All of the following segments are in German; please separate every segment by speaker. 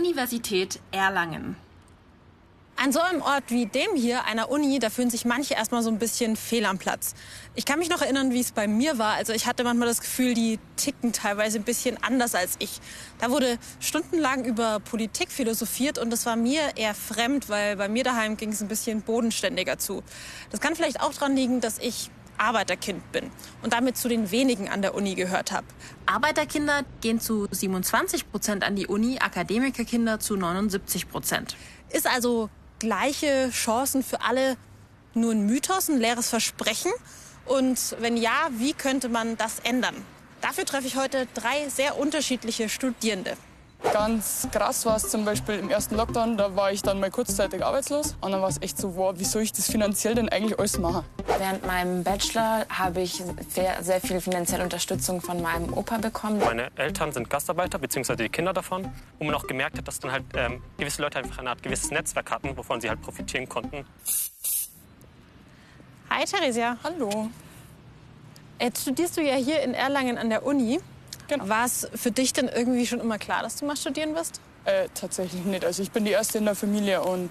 Speaker 1: Universität Erlangen.
Speaker 2: An so einem Ort wie dem hier, einer Uni, da fühlen sich manche erstmal so ein bisschen fehl am Platz. Ich kann mich noch erinnern, wie es bei mir war. Also ich hatte manchmal das Gefühl, die ticken teilweise ein bisschen anders als ich. Da wurde stundenlang über Politik philosophiert und das war mir eher fremd, weil bei mir daheim ging es ein bisschen bodenständiger zu. Das kann vielleicht auch daran liegen, dass ich Arbeiterkind bin und damit zu den wenigen an der Uni gehört habe.
Speaker 1: Arbeiterkinder gehen zu 27 Prozent an die Uni, Akademikerkinder zu 79 Prozent.
Speaker 2: Ist also gleiche Chancen für alle nur ein Mythos, ein leeres Versprechen? Und wenn ja, wie könnte man das ändern? Dafür treffe ich heute drei sehr unterschiedliche Studierende.
Speaker 3: Ganz krass war es zum Beispiel im ersten Lockdown, da war ich dann mal kurzzeitig arbeitslos. Und dann war es echt so, wow, wie soll ich das finanziell denn eigentlich alles machen?
Speaker 4: Während meinem Bachelor habe ich sehr, sehr viel finanzielle Unterstützung von meinem Opa bekommen.
Speaker 5: Meine Eltern sind Gastarbeiter, beziehungsweise die Kinder davon. Wo man auch gemerkt hat, dass dann halt ähm, gewisse Leute einfach eine Art gewisses Netzwerk hatten, wovon sie halt profitieren konnten.
Speaker 2: Hi Theresia.
Speaker 3: Hallo.
Speaker 2: Jetzt studierst du ja hier in Erlangen an der Uni.
Speaker 3: Genau.
Speaker 2: War es für dich denn irgendwie schon immer klar, dass du mal studieren wirst?
Speaker 3: Äh, tatsächlich nicht. Also ich bin die Erste in der Familie und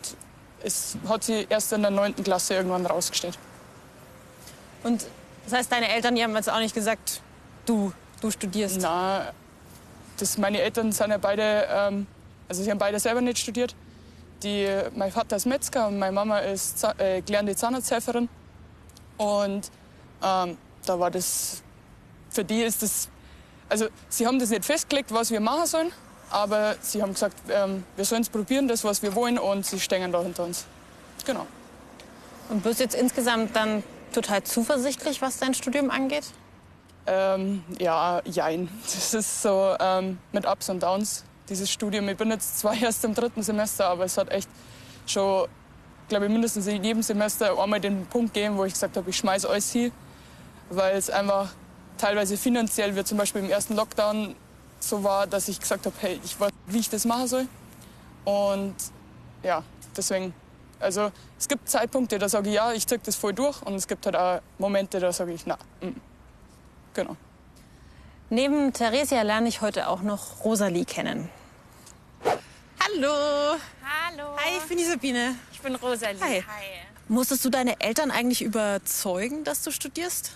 Speaker 3: es hat sie erst in der 9. Klasse irgendwann rausgestellt.
Speaker 2: Und das heißt, deine Eltern die haben jetzt auch nicht gesagt, du, du studierst?
Speaker 3: Na, das, meine Eltern sind ja beide, ähm, also sie haben beide selber nicht studiert. Die, mein Vater ist Metzger und meine Mama ist äh, gelernte Zahnarzthelferin. Und ähm, da war das, für die ist das, also sie haben das nicht festgelegt, was wir machen sollen, aber sie haben gesagt, ähm, wir sollen es probieren, das, was wir wollen, und sie stehen da hinter uns. Genau.
Speaker 2: Und bist jetzt insgesamt dann total zuversichtlich, was dein Studium angeht?
Speaker 3: Ähm, ja, jein. Das ist so ähm, mit Ups und Downs, dieses Studium. Ich bin jetzt zwar erst im dritten Semester, aber es hat echt schon, glaube ich, mindestens in jedem Semester einmal den Punkt gegeben, wo ich gesagt habe, ich schmeiße alles hin, weil es einfach teilweise finanziell, wie zum Beispiel im ersten Lockdown, so war, dass ich gesagt habe, hey, ich weiß, wie ich das machen soll. Und ja, deswegen, also es gibt Zeitpunkte, da sage ich ja, ich ziehe das voll durch. Und es gibt halt auch Momente, da sage ich, na, mm. genau.
Speaker 2: Neben Theresia lerne ich heute auch noch Rosalie kennen. Hallo.
Speaker 6: Hallo.
Speaker 2: Hi, ich bin die Sabine.
Speaker 6: Ich bin Rosalie.
Speaker 2: Hi.
Speaker 6: Hi.
Speaker 2: Musstest du deine Eltern eigentlich überzeugen, dass du studierst?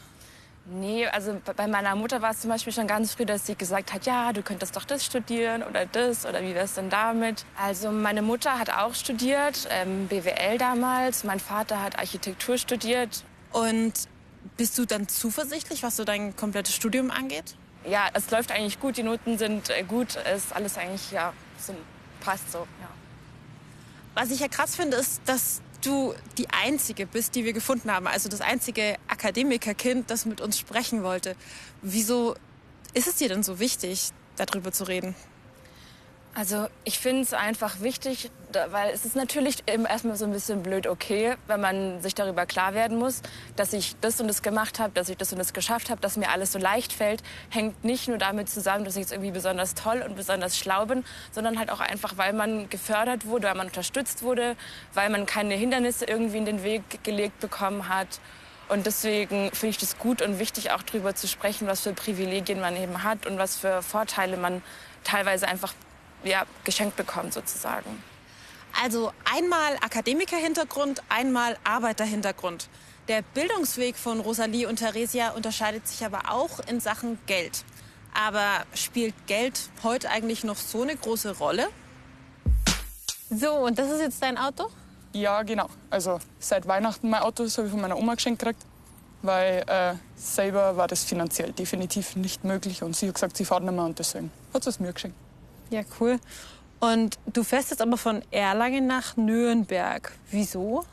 Speaker 4: Nee, also bei meiner Mutter war es zum Beispiel schon ganz früh, dass sie gesagt hat, ja, du könntest doch das studieren oder das oder wie wär's denn damit? Also meine Mutter hat auch studiert, ähm, BWL damals. Mein Vater hat Architektur studiert.
Speaker 2: Und bist du dann zuversichtlich, was so dein komplettes Studium angeht?
Speaker 4: Ja, es läuft eigentlich gut, die Noten sind äh, gut, es ist alles eigentlich, ja, sind, passt so, ja.
Speaker 2: Was ich ja krass finde, ist, dass du die Einzige bist, die wir gefunden haben. Also das einzige Akademikerkind, das mit uns sprechen wollte. Wieso ist es dir denn so wichtig, darüber zu reden?
Speaker 4: Also ich finde es einfach wichtig, da- weil es ist natürlich eben erstmal so ein bisschen blöd okay, wenn man sich darüber klar werden muss, dass ich das und das gemacht habe, dass ich das und das geschafft habe, dass mir alles so leicht fällt, hängt nicht nur damit zusammen, dass ich jetzt irgendwie besonders toll und besonders schlau bin, sondern halt auch einfach, weil man gefördert wurde, weil man unterstützt wurde, weil man keine Hindernisse irgendwie in den Weg gelegt bekommen hat. Und deswegen finde ich das gut und wichtig, auch darüber zu sprechen, was für Privilegien man eben hat und was für Vorteile man teilweise einfach ja, geschenkt bekommt sozusagen.
Speaker 2: Also einmal Akademikerhintergrund, einmal Arbeiterhintergrund. Der Bildungsweg von Rosalie und Theresia unterscheidet sich aber auch in Sachen Geld. Aber spielt Geld heute eigentlich noch so eine große Rolle? So, und das ist jetzt dein Auto?
Speaker 3: Ja, genau. Also seit Weihnachten mein Auto, das habe ich von meiner Oma geschenkt gekriegt, weil äh, selber war das finanziell definitiv nicht möglich und sie hat gesagt, sie fährt nicht mehr und deswegen hat sie es mir geschenkt.
Speaker 2: Ja, cool. Und du fährst jetzt aber von Erlangen nach Nürnberg. Wieso?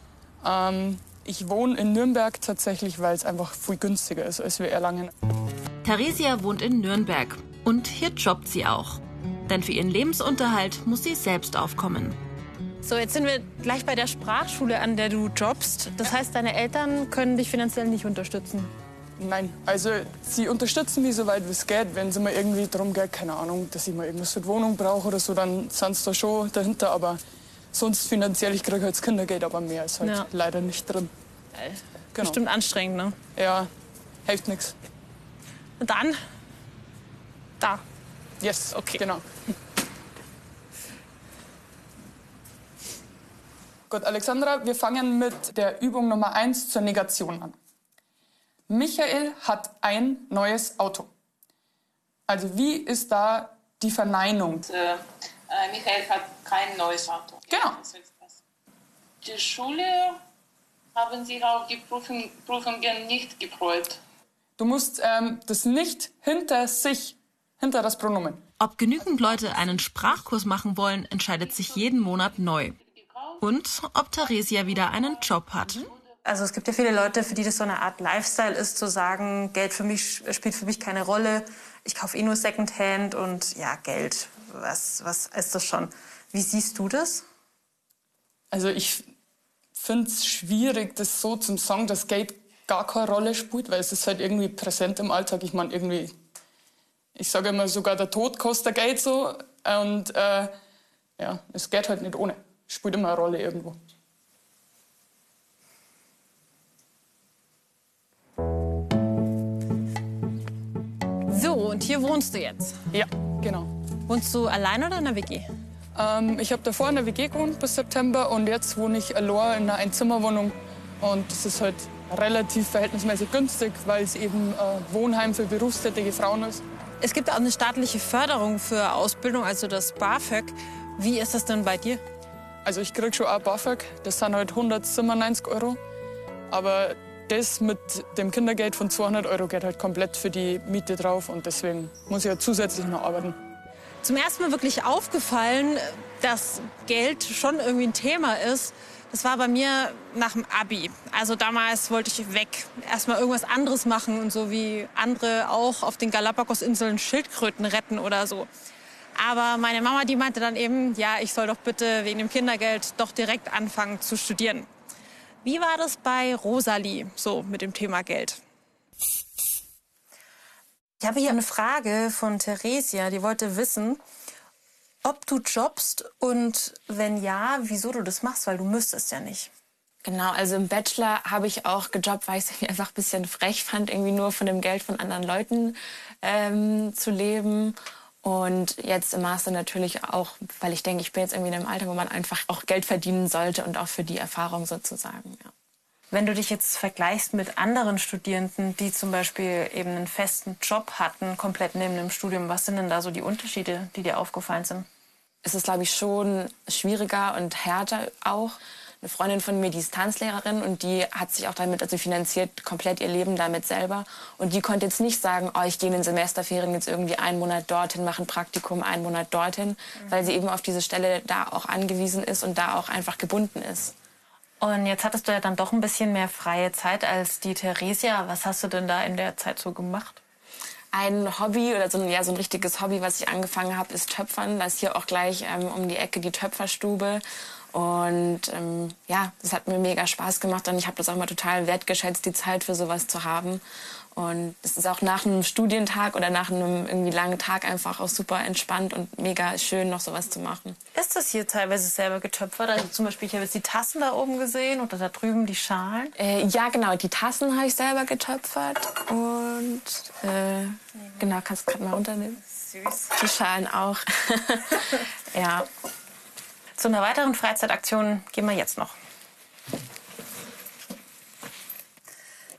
Speaker 3: Ähm, ich wohne in Nürnberg tatsächlich, weil es einfach viel günstiger ist als wir Erlangen.
Speaker 1: Theresia wohnt in Nürnberg und hier jobbt sie auch. Denn für ihren Lebensunterhalt muss sie selbst aufkommen.
Speaker 2: So, jetzt sind wir gleich bei der Sprachschule, an der du jobbst. Das heißt, deine Eltern können dich finanziell nicht unterstützen.
Speaker 3: Nein, also sie unterstützen mich soweit wie es geht. Wenn es mal irgendwie darum geht, keine Ahnung, dass ich mal irgendwas für die Wohnung brauche oder so, dann sind sie da schon dahinter. Aber sonst finanziell, ich kriege halt das Kindergeld, aber mehr ist halt
Speaker 2: Ja.
Speaker 3: leider nicht drin. Genau.
Speaker 2: Bestimmt anstrengend, ne?
Speaker 3: Ja, hilft nichts.
Speaker 2: Und dann? Da.
Speaker 3: Yes,
Speaker 2: Okay.
Speaker 3: genau. Gut, Alexandra, wir fangen mit der Übung Nummer 1 zur Negation an. Michael hat ein neues Auto. Also wie ist da die Verneinung?
Speaker 6: Äh, äh, Michael hat kein neues Auto.
Speaker 3: Genau.
Speaker 6: Die Schule haben sich auf die Prüfung, Prüfungen nicht gefreut.
Speaker 3: Du musst ähm, das nicht hinter sich, hinter das Pronomen.
Speaker 1: Ob genügend Leute einen Sprachkurs machen wollen, entscheidet sich jeden Monat neu. Und ob Theresia wieder einen Job hat.
Speaker 2: Also es gibt ja viele Leute, für die das so eine Art Lifestyle ist, zu sagen, Geld für mich spielt für mich keine Rolle. Ich kaufe eh nur Secondhand und ja, Geld, was, was ist das schon? Wie siehst du das?
Speaker 3: Also ich finde es schwierig, das so zum sagen, dass Geld gar keine Rolle spielt, weil es ist halt irgendwie präsent im Alltag. Ich meine, irgendwie, ich sage immer, sogar der Tod kostet Geld so. Und äh, ja, es geht halt nicht ohne. Spielt immer eine Rolle irgendwo.
Speaker 2: So, und hier wohnst du jetzt.
Speaker 3: Ja, genau.
Speaker 2: Wohnst du allein oder in einer WG?
Speaker 3: Ähm, ich habe davor in der WG gewohnt bis September und jetzt wohne ich allein in einer Einzimmerwohnung. Und das ist halt relativ verhältnismäßig günstig, weil es eben äh, Wohnheim für berufstätige Frauen ist.
Speaker 2: Es gibt auch eine staatliche Förderung für Ausbildung, also das BAföG. Wie ist das denn bei dir?
Speaker 3: Also ich krieg schon auch BAföG, das sind halt 197 Euro. Aber das mit dem Kindergeld von 200 Euro geht halt komplett für die Miete drauf und deswegen muss ich ja zusätzlich noch arbeiten.
Speaker 2: Zum ersten Mal wirklich aufgefallen, dass Geld schon irgendwie ein Thema ist. Das war bei mir nach dem Abi. Also damals wollte ich weg, erstmal irgendwas anderes machen und so wie andere auch auf den Galapagos-Inseln Schildkröten retten oder so. Aber meine Mama, die meinte dann eben, ja, ich soll doch bitte wegen dem Kindergeld doch direkt anfangen zu studieren. Wie war das bei Rosalie so mit dem Thema Geld? Ich habe hier eine Frage von Theresia, die wollte wissen, ob du jobbst und wenn ja, wieso du das machst, weil du müsstest ja nicht.
Speaker 4: Genau, also im Bachelor habe ich auch gejobbt, weil ich es einfach ein bisschen frech fand, irgendwie nur von dem Geld von anderen Leuten ähm, zu leben. Und jetzt im Master natürlich auch, weil ich denke, ich bin jetzt irgendwie in einem Alter, wo man einfach auch Geld verdienen sollte und auch für die Erfahrung sozusagen. Ja.
Speaker 2: Wenn du dich jetzt vergleichst mit anderen Studierenden, die zum Beispiel eben einen festen Job hatten, komplett neben dem Studium, was sind denn da so die Unterschiede, die dir aufgefallen sind?
Speaker 4: Es ist, glaube ich, schon schwieriger und härter auch. Eine Freundin von mir, die ist Tanzlehrerin und die hat sich auch damit, also finanziert komplett ihr Leben damit selber. Und die konnte jetzt nicht sagen, oh, ich gehe in den Semesterferien jetzt irgendwie einen Monat dorthin, mache ein Praktikum, einen Monat dorthin, mhm. weil sie eben auf diese Stelle da auch angewiesen ist und da auch einfach gebunden ist.
Speaker 2: Und jetzt hattest du ja dann doch ein bisschen mehr freie Zeit als die Theresia. Was hast du denn da in der Zeit so gemacht?
Speaker 4: Ein Hobby oder so ein, ja, so ein richtiges Hobby, was ich angefangen habe, ist Töpfern. Da ist hier auch gleich ähm, um die Ecke die Töpferstube. Und ähm, ja, das hat mir mega Spaß gemacht und ich habe das auch mal total wertgeschätzt, die Zeit für sowas zu haben. Und es ist auch nach einem Studientag oder nach einem irgendwie langen Tag einfach auch super entspannt und mega schön, noch sowas zu machen.
Speaker 2: Ist das hier teilweise selber getöpfert? Also zum Beispiel, ich habe jetzt die Tassen da oben gesehen oder da drüben die Schalen.
Speaker 4: Äh, ja, genau, die Tassen habe ich selber getöpfert. Und äh, genau, kannst du gerade mal runternehmen. Süß. Die Schalen auch. ja.
Speaker 2: Zu einer weiteren Freizeitaktion gehen wir jetzt noch.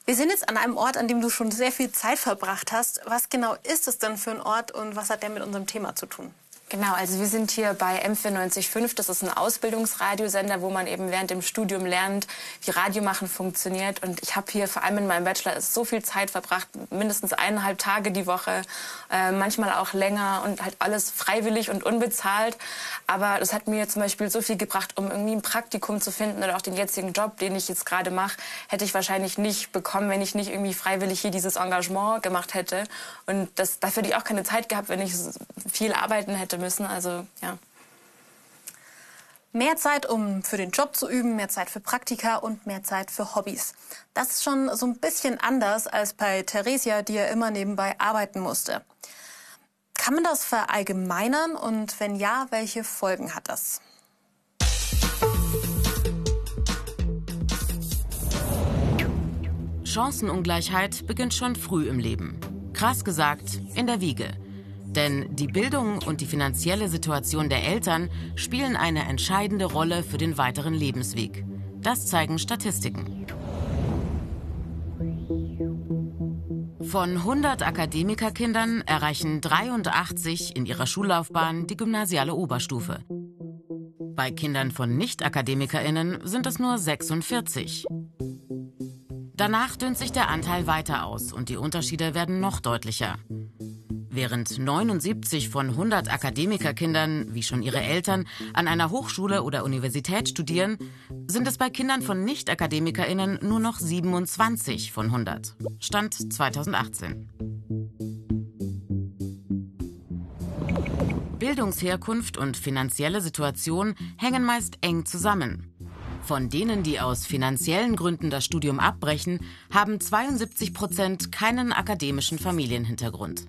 Speaker 2: Wir sind jetzt an einem Ort, an dem du schon sehr viel Zeit verbracht hast. Was genau ist es denn für ein Ort und was hat der mit unserem Thema zu tun?
Speaker 4: Genau, also wir sind hier bei M495. Das ist ein Ausbildungsradiosender, wo man eben während dem Studium lernt, wie Radiomachen funktioniert. Und ich habe hier vor allem in meinem Bachelor so viel Zeit verbracht, mindestens eineinhalb Tage die Woche, äh, manchmal auch länger und halt alles freiwillig und unbezahlt. Aber das hat mir zum Beispiel so viel gebracht, um irgendwie ein Praktikum zu finden oder auch den jetzigen Job, den ich jetzt gerade mache, hätte ich wahrscheinlich nicht bekommen, wenn ich nicht irgendwie freiwillig hier dieses Engagement gemacht hätte. Und das, dafür hätte ich auch keine Zeit gehabt, wenn ich viel arbeiten hätte müssen. Also ja.
Speaker 2: Mehr Zeit, um für den Job zu üben, mehr Zeit für Praktika und mehr Zeit für Hobbys. Das ist schon so ein bisschen anders als bei Theresia, die ja immer nebenbei arbeiten musste. Kann man das verallgemeinern und wenn ja, welche Folgen hat das?
Speaker 7: Chancenungleichheit beginnt schon früh im Leben. Krass gesagt, in der Wiege. Denn die Bildung und die finanzielle Situation der Eltern spielen eine entscheidende Rolle für den weiteren Lebensweg. Das zeigen Statistiken. Von 100 Akademikerkindern erreichen 83 in ihrer Schullaufbahn die gymnasiale Oberstufe. Bei Kindern von Nicht-AkademikerInnen sind es nur 46. Danach dünnt sich der Anteil weiter aus und die Unterschiede werden noch deutlicher. Während 79 von 100 Akademikerkindern, wie schon ihre Eltern, an einer Hochschule oder Universität studieren, sind es bei Kindern von Nicht-AkademikerInnen nur noch 27 von 100. Stand 2018. Bildungsherkunft und finanzielle Situation hängen meist eng zusammen. Von denen, die aus finanziellen Gründen das Studium abbrechen, haben 72 Prozent keinen akademischen Familienhintergrund.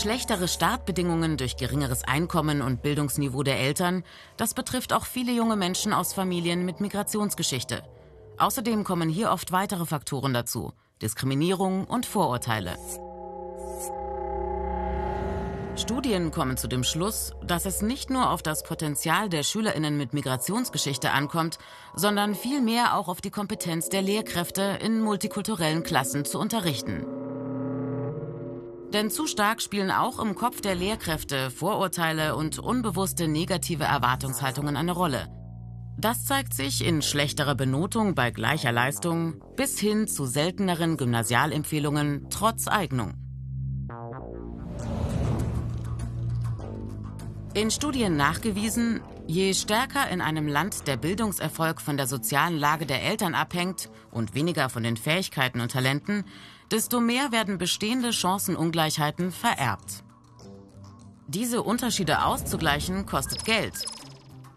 Speaker 7: Schlechtere Startbedingungen durch geringeres Einkommen und Bildungsniveau der Eltern, das betrifft auch viele junge Menschen aus Familien mit Migrationsgeschichte. Außerdem kommen hier oft weitere Faktoren dazu, Diskriminierung und Vorurteile. Studien kommen zu dem Schluss, dass es nicht nur auf das Potenzial der Schülerinnen mit Migrationsgeschichte ankommt, sondern vielmehr auch auf die Kompetenz der Lehrkräfte in multikulturellen Klassen zu unterrichten. Denn zu stark spielen auch im Kopf der Lehrkräfte Vorurteile und unbewusste negative Erwartungshaltungen eine Rolle. Das zeigt sich in schlechterer Benotung bei gleicher Leistung bis hin zu selteneren Gymnasialempfehlungen trotz Eignung. In Studien nachgewiesen, je stärker in einem Land der Bildungserfolg von der sozialen Lage der Eltern abhängt und weniger von den Fähigkeiten und Talenten, desto mehr werden bestehende Chancenungleichheiten vererbt. Diese Unterschiede auszugleichen kostet Geld.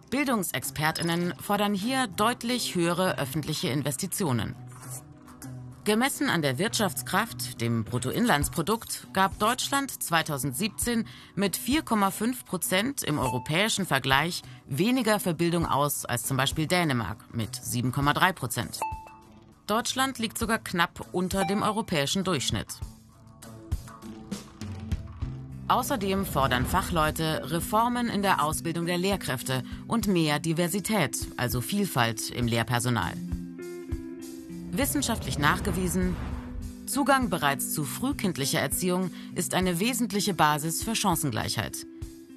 Speaker 7: Bildungsexpertinnen fordern hier deutlich höhere öffentliche Investitionen. Gemessen an der Wirtschaftskraft, dem Bruttoinlandsprodukt, gab Deutschland 2017 mit 4,5 Prozent im europäischen Vergleich weniger für Bildung aus als zum Beispiel Dänemark mit 7,3 Prozent. Deutschland liegt sogar knapp unter dem europäischen Durchschnitt. Außerdem fordern Fachleute Reformen in der Ausbildung der Lehrkräfte und mehr Diversität, also Vielfalt im Lehrpersonal. Wissenschaftlich nachgewiesen, Zugang bereits zu frühkindlicher Erziehung ist eine wesentliche Basis für Chancengleichheit.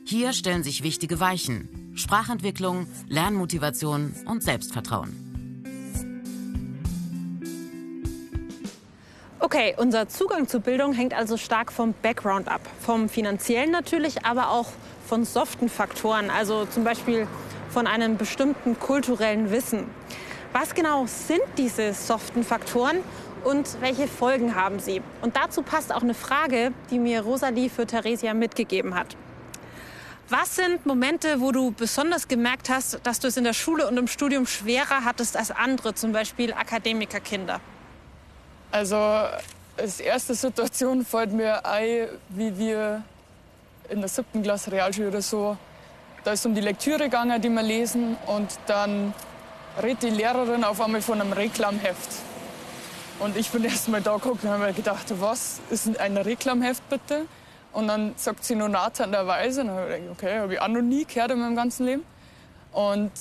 Speaker 7: Hier stellen sich wichtige Weichen, Sprachentwicklung, Lernmotivation und Selbstvertrauen.
Speaker 2: Okay, unser Zugang zu Bildung hängt also stark vom Background ab. Vom finanziellen natürlich, aber auch von soften Faktoren, also zum Beispiel von einem bestimmten kulturellen Wissen. Was genau sind diese soften Faktoren und welche Folgen haben sie? Und dazu passt auch eine Frage, die mir Rosalie für Theresia mitgegeben hat. Was sind Momente, wo du besonders gemerkt hast, dass du es in der Schule und im Studium schwerer hattest als andere, zum Beispiel Akademikerkinder?
Speaker 3: Also als erste Situation fällt mir ein, wie wir in der siebten Klasse Realschule oder so, da ist um die Lektüre gegangen, die wir lesen und dann redet die Lehrerin auf einmal von einem Reklamheft. Und ich bin erst mal da geguckt und habe mir gedacht, was ist ein Reklamheft bitte? Und dann sagt sie nur nahternderweise. Und dann habe ich gedacht, okay, habe ich auch noch nie gehört in meinem ganzen Leben. Und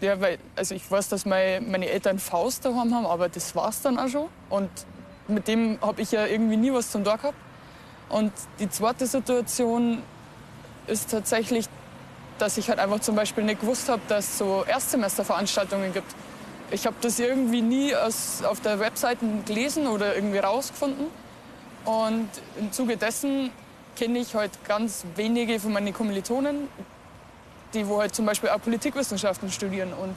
Speaker 3: ja, weil, also ich weiß, dass mein, meine Eltern Faust daheim haben, aber das war es dann auch schon. Und mit dem habe ich ja irgendwie nie was zum Tag gehabt. Und die zweite Situation ist tatsächlich, dass ich halt einfach zum Beispiel nicht gewusst habe, dass es so Erstsemesterveranstaltungen gibt. Ich habe das irgendwie nie aus, auf der Webseite gelesen oder irgendwie rausgefunden. Und im Zuge dessen kenne ich halt ganz wenige von meinen Kommilitonen, die wo halt zum Beispiel auch Politikwissenschaften studieren. Und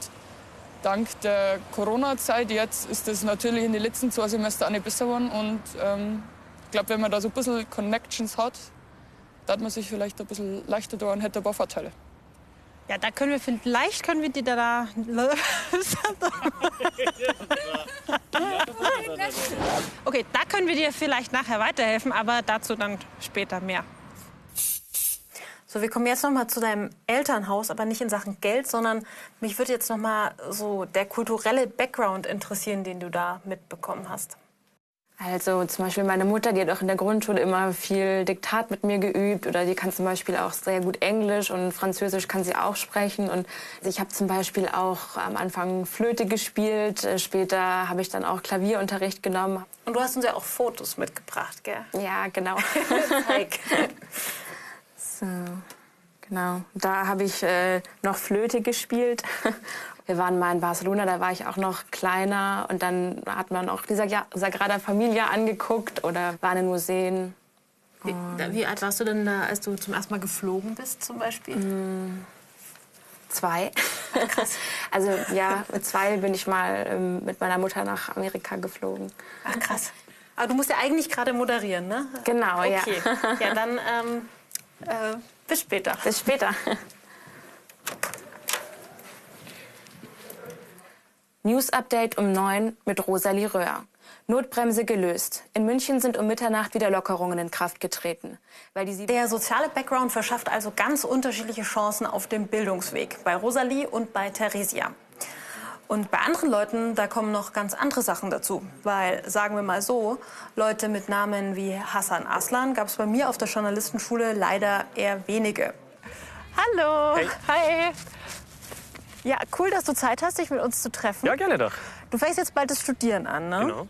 Speaker 3: dank der Corona-Zeit jetzt ist das natürlich in den letzten zwei Semestern auch nicht besser geworden. Und ähm, ich glaube, wenn man da so ein bisschen Connections hat, da hat man sich vielleicht ein bisschen leichter da und hätte ein paar Vorteile.
Speaker 2: Ja, da können wir vielleicht können wir dir da. okay, da können wir dir vielleicht nachher weiterhelfen, aber dazu dann später mehr. So, wir kommen jetzt noch mal zu deinem Elternhaus, aber nicht in Sachen Geld, sondern mich würde jetzt noch mal so der kulturelle Background interessieren, den du da mitbekommen hast.
Speaker 4: Also zum Beispiel meine Mutter, die hat auch in der Grundschule immer viel Diktat mit mir geübt oder die kann zum Beispiel auch sehr gut Englisch und Französisch kann sie auch sprechen und ich habe zum Beispiel auch am Anfang Flöte gespielt, äh, später habe ich dann auch Klavierunterricht genommen.
Speaker 2: Und du hast uns ja auch Fotos mitgebracht, gell?
Speaker 4: Ja, genau.
Speaker 2: Zeig.
Speaker 4: so, genau. Da habe ich äh, noch Flöte gespielt wir waren mal in Barcelona, da war ich auch noch kleiner und dann hat man auch die Sagrada Familia angeguckt oder waren in Museen.
Speaker 2: Wie, wie, alt warst du denn da, als du zum ersten Mal geflogen bist zum Beispiel?
Speaker 4: Mm, zwei. Krass. Also ja, mit zwei bin ich mal ähm, mit meiner Mutter nach Amerika geflogen.
Speaker 2: Ach krass. Aber du musst ja eigentlich gerade moderieren, ne?
Speaker 4: Genau,
Speaker 2: okay.
Speaker 4: ja.
Speaker 2: Ja, dann ähm, äh, bis später.
Speaker 4: Bis später. News Update um 9 mit Rosalie Röhr. Notbremse gelöst. In München sind um Mitternacht wieder Lockerungen in Kraft getreten.
Speaker 2: Weil die Der soziale Background verschafft also ganz unterschiedliche Chancen auf dem Bildungsweg. Bei Rosalie und bei Theresia. Und bei anderen Leuten, da kommen noch ganz andere Sachen dazu. Weil, sagen wir mal so, Leute mit Namen wie Hassan Aslan gab es bei mir auf der Journalistenschule leider eher wenige. Hallo.
Speaker 5: Hey.
Speaker 2: Hi. Ja, cool, dass du Zeit hast, dich mit uns zu treffen.
Speaker 5: Ja, gerne doch.
Speaker 2: Du fängst jetzt bald das Studieren an, ne?
Speaker 5: Genau.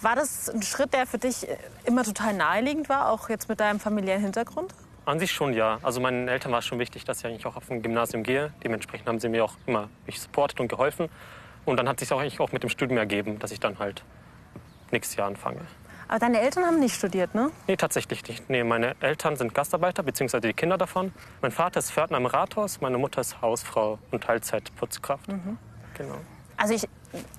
Speaker 2: War das ein Schritt, der für dich immer total naheliegend war, auch jetzt mit deinem familiären Hintergrund?
Speaker 5: An sich schon, ja. Also meinen Eltern war es schon wichtig, dass ich eigentlich auch auf ein Gymnasium gehe. Dementsprechend haben sie mir auch immer mich supportet und geholfen. Und dann hat sich auch eigentlich auch mit dem Studium ergeben, dass ich dann halt nächstes Jahr anfange.
Speaker 2: Aber deine Eltern haben nicht studiert, ne?
Speaker 5: Nee, tatsächlich nicht. Nee, meine Eltern sind Gastarbeiter, beziehungsweise die Kinder davon. Mein Vater ist Pförtner im Rathaus, meine Mutter ist Hausfrau und Teilzeitputzkraft. Mhm. Genau.
Speaker 2: Also ich,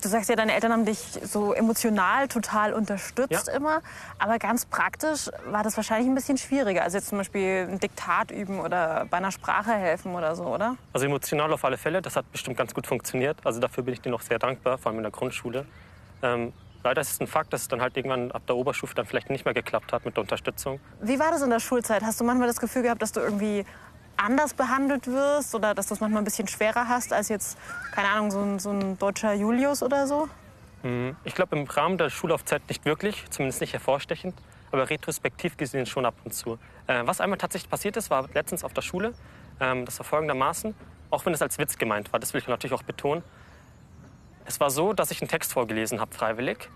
Speaker 2: du sagst ja, deine Eltern haben dich so emotional total unterstützt
Speaker 5: Ja.
Speaker 2: immer. Aber ganz praktisch war das wahrscheinlich ein bisschen schwieriger. Also jetzt zum Beispiel ein Diktat üben oder bei einer Sprache helfen oder so, oder?
Speaker 5: Also emotional auf alle Fälle, das hat bestimmt ganz gut funktioniert. Also dafür bin ich dir noch sehr dankbar, vor allem in der Grundschule. Ähm, leider ist es ein Fakt, dass es dann halt irgendwann ab der Oberstufe dann vielleicht nicht mehr geklappt hat mit der Unterstützung.
Speaker 2: Wie war das in der Schulzeit? Hast du manchmal das Gefühl gehabt, dass du irgendwie anders behandelt wirst oder dass du es manchmal ein bisschen schwerer hast als jetzt, keine Ahnung, so ein, so ein deutscher Julius oder so?
Speaker 5: Mhm. Ich glaube, im Rahmen der Schulaufzeit nicht wirklich, zumindest nicht hervorstechend, aber retrospektiv gesehen schon ab und zu. Äh, was einmal tatsächlich passiert ist, war letztens auf der Schule. Ähm, das war folgendermaßen, auch wenn es als Witz gemeint war, das will ich natürlich auch betonen. Es war so, dass ich einen Text vorgelesen habe, freiwillig.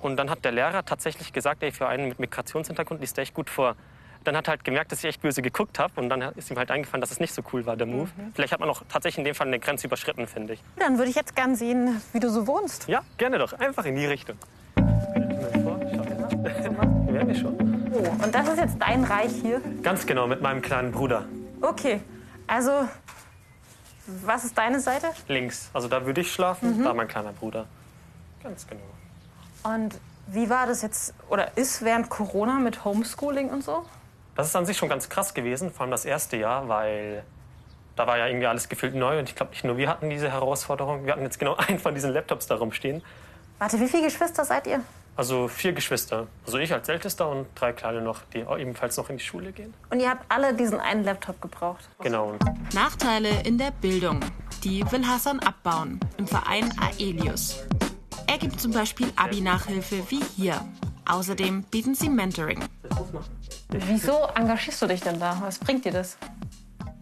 Speaker 5: Und dann hat der Lehrer tatsächlich gesagt, ey, für einen mit Migrationshintergrund liest der echt gut vor. Dann hat er halt gemerkt, dass ich echt böse geguckt habe und dann ist ihm halt eingefallen, dass es nicht so cool war, der Move. Vielleicht hat man auch tatsächlich in dem Fall eine Grenze überschritten, finde ich.
Speaker 2: Dann würde ich jetzt gern sehen, wie du so wohnst.
Speaker 5: Ja, gerne doch. Einfach in die Richtung. Wäre mir schon.
Speaker 2: Oh, und das ist jetzt dein Reich hier?
Speaker 5: Ganz genau, mit meinem kleinen Bruder.
Speaker 2: Okay, also was ist deine Seite?
Speaker 5: Links. Also da würde ich schlafen, da mein kleiner Bruder. Ganz genau.
Speaker 2: Und wie war das jetzt oder ist während Corona mit Homeschooling und so?
Speaker 5: Das ist an sich schon ganz krass gewesen, vor allem das erste Jahr, weil da war ja irgendwie alles gefühlt neu und ich glaube nicht nur wir hatten diese Herausforderung. Wir hatten jetzt genau einen von diesen Laptops da rumstehen.
Speaker 2: Warte, wie viele Geschwister seid ihr?
Speaker 5: Also vier Geschwister. Also ich als Ältester und drei kleine noch, die ebenfalls noch in die Schule gehen.
Speaker 2: Und ihr habt alle diesen einen Laptop gebraucht.
Speaker 5: Genau.
Speaker 1: Nachteile in der Bildung. Die will Hassan abbauen im Verein Aelius. Er gibt zum Beispiel Abi-Nachhilfe wie hier. Außerdem bieten sie Mentoring.
Speaker 2: Wieso engagierst du dich denn da? Was bringt dir das?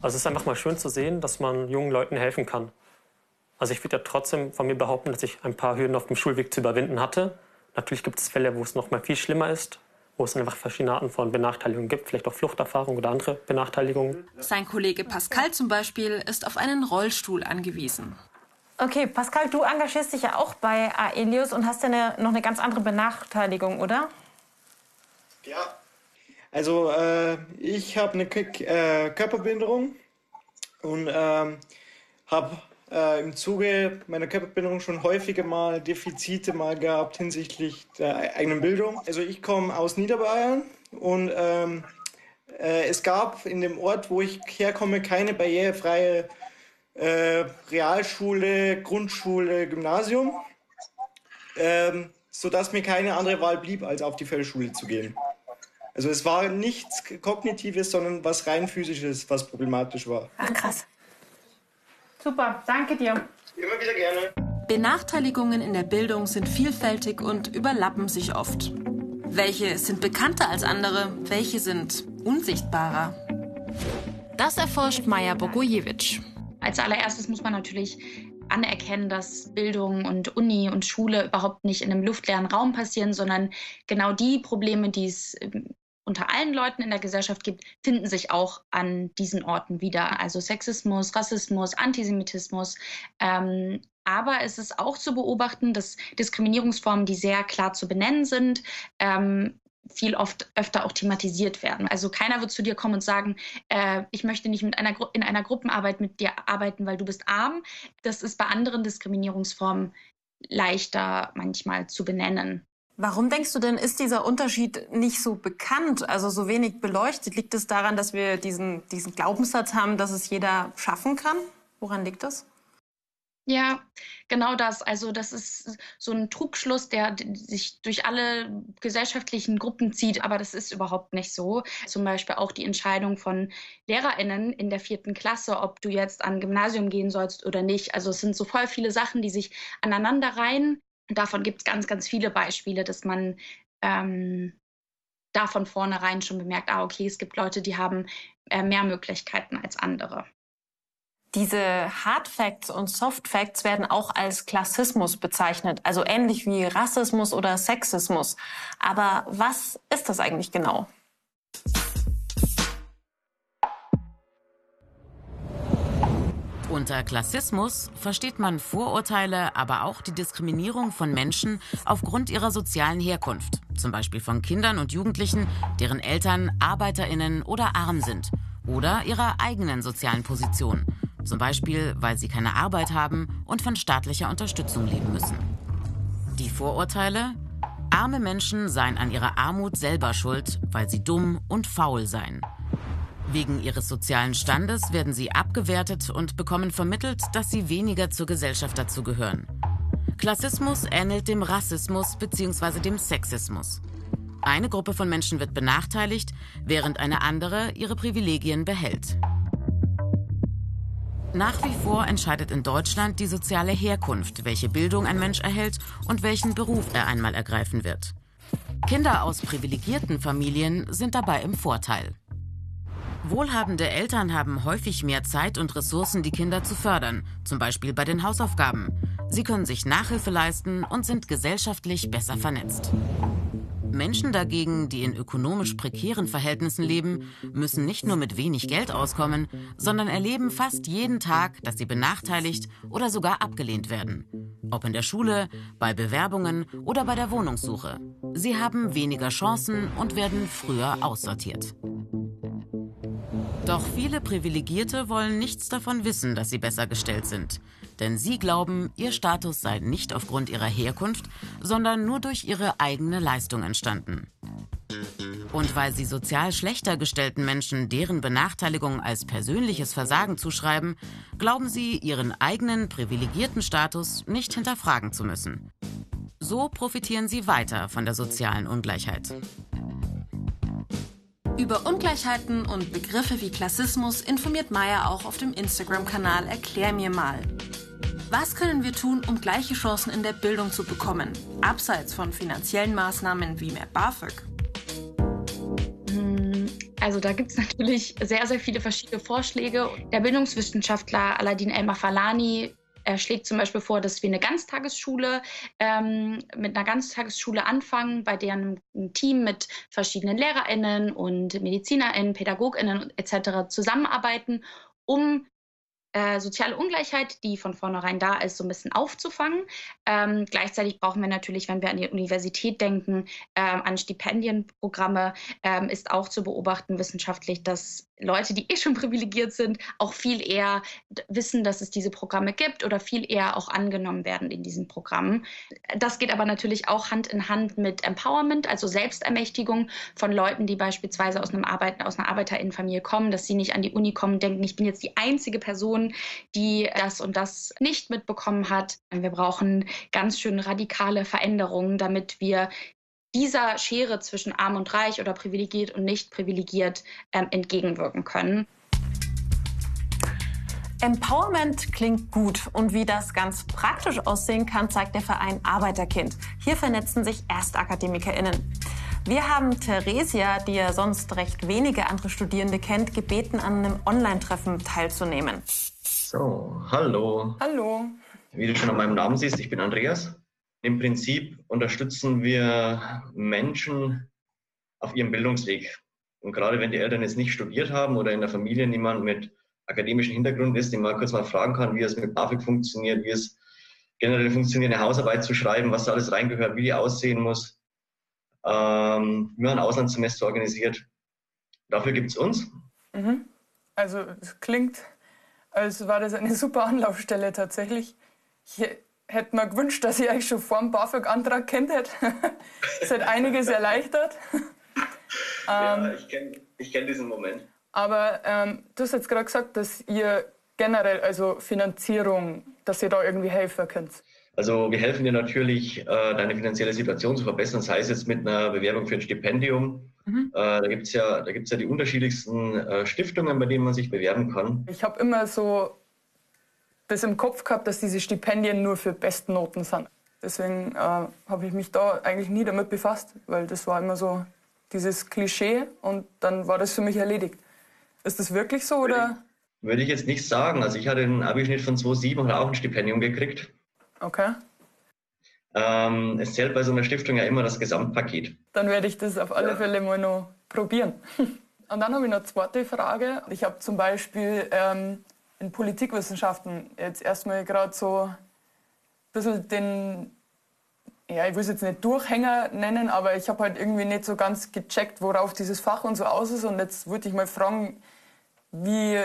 Speaker 5: Also es ist einfach mal schön zu sehen, dass man jungen Leuten helfen kann. Also ich würde ja trotzdem von mir behaupten, dass ich ein paar Hürden auf dem Schulweg zu überwinden hatte. Natürlich gibt es Fälle, wo es noch mal viel schlimmer ist, wo es einfach verschiedene Arten von Benachteiligungen gibt, vielleicht auch Fluchterfahrung oder andere Benachteiligungen.
Speaker 1: Sein Kollege Pascal zum Beispiel ist auf einen Rollstuhl angewiesen.
Speaker 2: Okay, Pascal, du engagierst dich ja auch bei Aelius und hast ja eine, noch eine ganz andere Benachteiligung, oder?
Speaker 8: Ja. Also äh, ich habe eine K äh, Körperbehinderung und ähm, habe äh, im Zuge meiner Körperbehinderung schon häufiger mal Defizite mal gehabt hinsichtlich der eigenen Bildung. Also ich komme aus Niederbayern und ähm, äh, es gab in dem Ort, wo ich herkomme, keine barrierefreie äh, Realschule, Grundschule, Gymnasium, ähm, sodass mir keine andere Wahl blieb, als auf die Förderschule zu gehen. Also es war nichts Kognitives, sondern was rein physisches, was problematisch war.
Speaker 2: Ach krass. Super, danke dir.
Speaker 8: Immer wieder gerne.
Speaker 1: Benachteiligungen in der Bildung sind vielfältig und überlappen sich oft. Welche sind bekannter als andere, welche sind unsichtbarer? Das erforscht Maja Bogojewitsch.
Speaker 9: Als allererstes muss man natürlich anerkennen, dass Bildung und Uni und Schule überhaupt nicht in einem luftleeren Raum passieren, sondern genau die Probleme, die es ähm, unter allen Leuten in der Gesellschaft gibt, finden sich auch an diesen Orten wieder. Also Sexismus, Rassismus, Antisemitismus. Ähm, aber es ist auch zu beobachten, dass Diskriminierungsformen, die sehr klar zu benennen sind, ähm, viel oft öfter auch thematisiert werden. Also keiner wird zu dir kommen und sagen, äh, ich möchte nicht mit einer in einer Gruppenarbeit mit dir arbeiten, weil du bist arm. Das ist bei anderen Diskriminierungsformen leichter manchmal zu benennen.
Speaker 2: Warum denkst du denn, ist dieser Unterschied nicht so bekannt, also so wenig beleuchtet? Liegt es daran, dass wir diesen, diesen Glaubenssatz haben, dass es jeder schaffen kann? Woran liegt das?
Speaker 9: Ja, genau das. Also das ist so ein Trugschluss, der sich durch alle gesellschaftlichen Gruppen zieht, aber das ist überhaupt nicht so. Zum Beispiel auch die Entscheidung von Lehrerinnen in der vierten Klasse, ob du jetzt an Gymnasium gehen sollst oder nicht. Also es sind so voll viele Sachen, die sich aneinander reihen. Davon gibt es ganz, ganz viele Beispiele, dass man ähm, da von vornherein schon bemerkt, ah, okay, es gibt Leute, die haben äh, mehr Möglichkeiten als andere.
Speaker 2: Diese Hard Facts und Soft Facts werden auch als Klassismus bezeichnet, also ähnlich wie Rassismus oder Sexismus. Aber was ist das eigentlich genau?
Speaker 7: Unter Klassismus versteht man Vorurteile, aber auch die Diskriminierung von Menschen aufgrund ihrer sozialen Herkunft, zum Beispiel von Kindern und Jugendlichen, deren Eltern Arbeiterinnen oder arm sind, oder ihrer eigenen sozialen Position, zum Beispiel, weil sie keine Arbeit haben und von staatlicher Unterstützung leben müssen. Die Vorurteile? Arme Menschen seien an ihrer Armut selber schuld, weil sie dumm und faul seien. Wegen ihres sozialen Standes werden sie abgewertet und bekommen vermittelt, dass sie weniger zur Gesellschaft dazugehören. Klassismus ähnelt dem Rassismus bzw. dem Sexismus. Eine Gruppe von Menschen wird benachteiligt, während eine andere ihre Privilegien behält. Nach wie vor entscheidet in Deutschland die soziale Herkunft, welche Bildung ein Mensch erhält und welchen Beruf er einmal ergreifen wird. Kinder aus privilegierten Familien sind dabei im Vorteil. Wohlhabende Eltern haben häufig mehr Zeit und Ressourcen, die Kinder zu fördern, zum Beispiel bei den Hausaufgaben. Sie können sich Nachhilfe leisten und sind gesellschaftlich besser vernetzt. Menschen dagegen, die in ökonomisch prekären Verhältnissen leben, müssen nicht nur mit wenig Geld auskommen, sondern erleben fast jeden Tag, dass sie benachteiligt oder sogar abgelehnt werden. Ob in der Schule, bei Bewerbungen oder bei der Wohnungssuche. Sie haben weniger Chancen und werden früher aussortiert. Doch viele Privilegierte wollen nichts davon wissen, dass sie besser gestellt sind. Denn sie glauben, ihr Status sei nicht aufgrund ihrer Herkunft, sondern nur durch ihre eigene Leistung entstanden. Und weil sie sozial schlechter gestellten Menschen deren Benachteiligung als persönliches Versagen zuschreiben, glauben sie, ihren eigenen privilegierten Status nicht hinterfragen zu müssen. So profitieren sie weiter von der sozialen Ungleichheit.
Speaker 1: Über Ungleichheiten und Begriffe wie Klassismus informiert Maya auch auf dem Instagram-Kanal Erklär mir mal. Was können wir tun, um gleiche Chancen in der Bildung zu bekommen, abseits von finanziellen Maßnahmen wie mehr BAföG?
Speaker 9: Hm, also da gibt es natürlich sehr, sehr viele verschiedene Vorschläge. Der Bildungswissenschaftler Aladin El-Mafalani er schlägt zum Beispiel vor, dass wir eine Ganztagesschule ähm, mit einer Ganztagesschule anfangen, bei der ein Team mit verschiedenen LehrerInnen und MedizinerInnen, PädagogInnen etc. zusammenarbeiten, um äh, soziale Ungleichheit, die von vornherein da ist, so ein bisschen aufzufangen. Ähm, gleichzeitig brauchen wir natürlich, wenn wir an die Universität denken, ähm, an Stipendienprogramme, ähm, ist auch zu beobachten wissenschaftlich, dass Leute, die eh schon privilegiert sind, auch viel eher wissen, dass es diese Programme gibt oder viel eher auch angenommen werden in diesen Programmen. Das geht aber natürlich auch Hand in Hand mit Empowerment, also Selbstermächtigung von Leuten, die beispielsweise aus, einem Arbeiten, aus einer Arbeiterinnenfamilie kommen, dass sie nicht an die Uni kommen und denken, ich bin jetzt die einzige Person, die das und das nicht mitbekommen hat. Wir brauchen ganz schön radikale Veränderungen, damit wir dieser Schere zwischen arm und reich oder privilegiert und nicht privilegiert ähm, entgegenwirken können.
Speaker 2: Empowerment klingt gut und wie das ganz praktisch aussehen kann, zeigt der Verein Arbeiterkind. Hier vernetzen sich ErstakademikerInnen. Wir haben Theresia, die ja sonst recht wenige andere Studierende kennt, gebeten, an einem Online-Treffen teilzunehmen.
Speaker 10: So, hallo.
Speaker 3: Hallo.
Speaker 10: Wie du schon an meinem Namen siehst, ich bin Andreas. Im Prinzip unterstützen wir Menschen auf ihrem Bildungsweg. Und gerade wenn die Eltern jetzt nicht studiert haben oder in der Familie niemand mit akademischen Hintergrund ist, den man kurz mal fragen kann, wie es mit BAföG funktioniert, wie es generell funktioniert, eine Hausarbeit zu schreiben, was da alles reingehört, wie die aussehen muss, ähm, wie man ein Auslandssemester organisiert. Dafür gibt es uns.
Speaker 3: Mhm. Also es klingt, als war das eine super Anlaufstelle tatsächlich. Ich hätte mir gewünscht, dass ich eigentlich schon vor dem BAföG-Antrag kennt hätte. das hat einiges erleichtert.
Speaker 10: ja, ich kenne ich kenn diesen Moment.
Speaker 3: Aber ähm, du hast jetzt gerade gesagt, dass ihr generell, also Finanzierung, dass ihr da irgendwie helfen könnt.
Speaker 10: Also wir helfen dir natürlich, äh, deine finanzielle Situation zu verbessern, sei es jetzt mit einer Bewerbung für ein Stipendium. Mhm. Äh, da gibt es ja, da gibt's ja die unterschiedlichsten äh, Stiftungen, bei denen man sich bewerben kann.
Speaker 3: Ich habe immer so das im Kopf gehabt, dass diese Stipendien nur für Bestnoten sind. Deswegen äh, habe ich mich da eigentlich nie damit befasst, weil das war immer so dieses Klischee und dann war das für mich erledigt. Ist das wirklich so oder?
Speaker 10: Würde ich jetzt nicht sagen. Also ich hatte einen Abischnitt von 2,7 und auch ein Stipendium gekriegt.
Speaker 3: Okay.
Speaker 10: Ähm, es zählt bei so einer Stiftung ja immer das Gesamtpaket.
Speaker 3: Dann werde ich das auf alle ja. Fälle mal noch probieren. Und dann habe ich noch eine zweite Frage. Ich habe zum Beispiel ähm, in Politikwissenschaften jetzt erstmal gerade so ein bisschen den, ja, ich will es jetzt nicht Durchhänger nennen, aber ich habe halt irgendwie nicht so ganz gecheckt, worauf dieses Fach und so aus ist. Und jetzt würde ich mal fragen, wie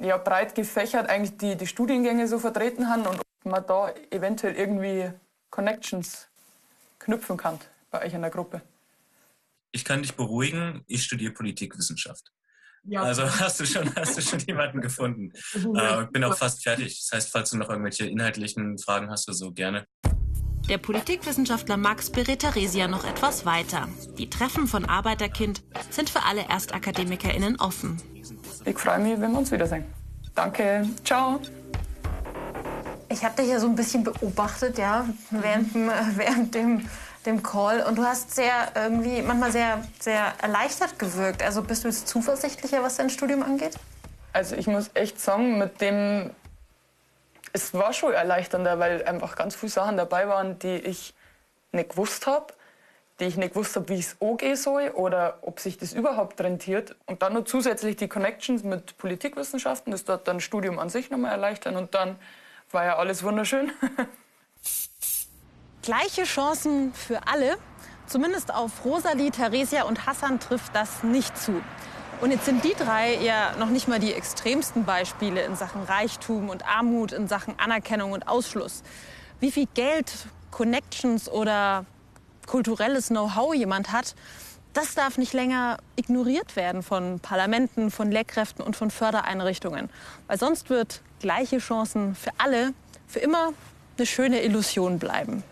Speaker 3: ja, breit gefächert eigentlich die, die Studiengänge so vertreten haben und ob man da eventuell irgendwie Connections knüpfen kann bei euch in der Gruppe.
Speaker 11: Ich kann dich beruhigen, ich studiere Politikwissenschaft. Ja. Also hast du schon, hast du schon jemanden gefunden. äh, bin auch fast fertig. Das heißt, falls du noch irgendwelche inhaltlichen Fragen hast, so gerne.
Speaker 1: Der Politikwissenschaftler Max berät Theresia noch etwas weiter. Die Treffen von Arbeiterkind sind für alle ErstakademikerInnen offen.
Speaker 3: Ich freue mich, wenn wir uns wiedersehen. Danke, ciao.
Speaker 2: Ich habe dich ja so ein bisschen beobachtet, ja, während, während dem, dem Call. Und du hast sehr irgendwie manchmal sehr, sehr erleichtert gewirkt. Also bist du jetzt zuversichtlicher, was dein Studium angeht?
Speaker 3: Also ich muss echt sagen, mit dem es war schon erleichternder, weil einfach ganz viele Sachen dabei waren, die ich nicht gewusst habe, die ich nicht gewusst habe, wie ich es angehen soll oder ob sich das überhaupt rentiert. Und dann noch zusätzlich die Connections mit Politikwissenschaften, das dort dann Studium an sich nochmal erleichtern. Und dann war ja alles wunderschön.
Speaker 2: Gleiche Chancen für alle. Zumindest auf Rosalie, Theresia und Hassan trifft das nicht zu. Und jetzt sind die drei ja noch nicht mal die extremsten Beispiele in Sachen Reichtum und Armut, in Sachen Anerkennung und Ausschluss. Wie viel Geld, Connections oder kulturelles Know-how jemand hat, das darf nicht länger ignoriert werden von Parlamenten, von Lehrkräften und von Fördereinrichtungen. Weil sonst wird gleiche Chancen für alle für immer eine schöne Illusion bleiben.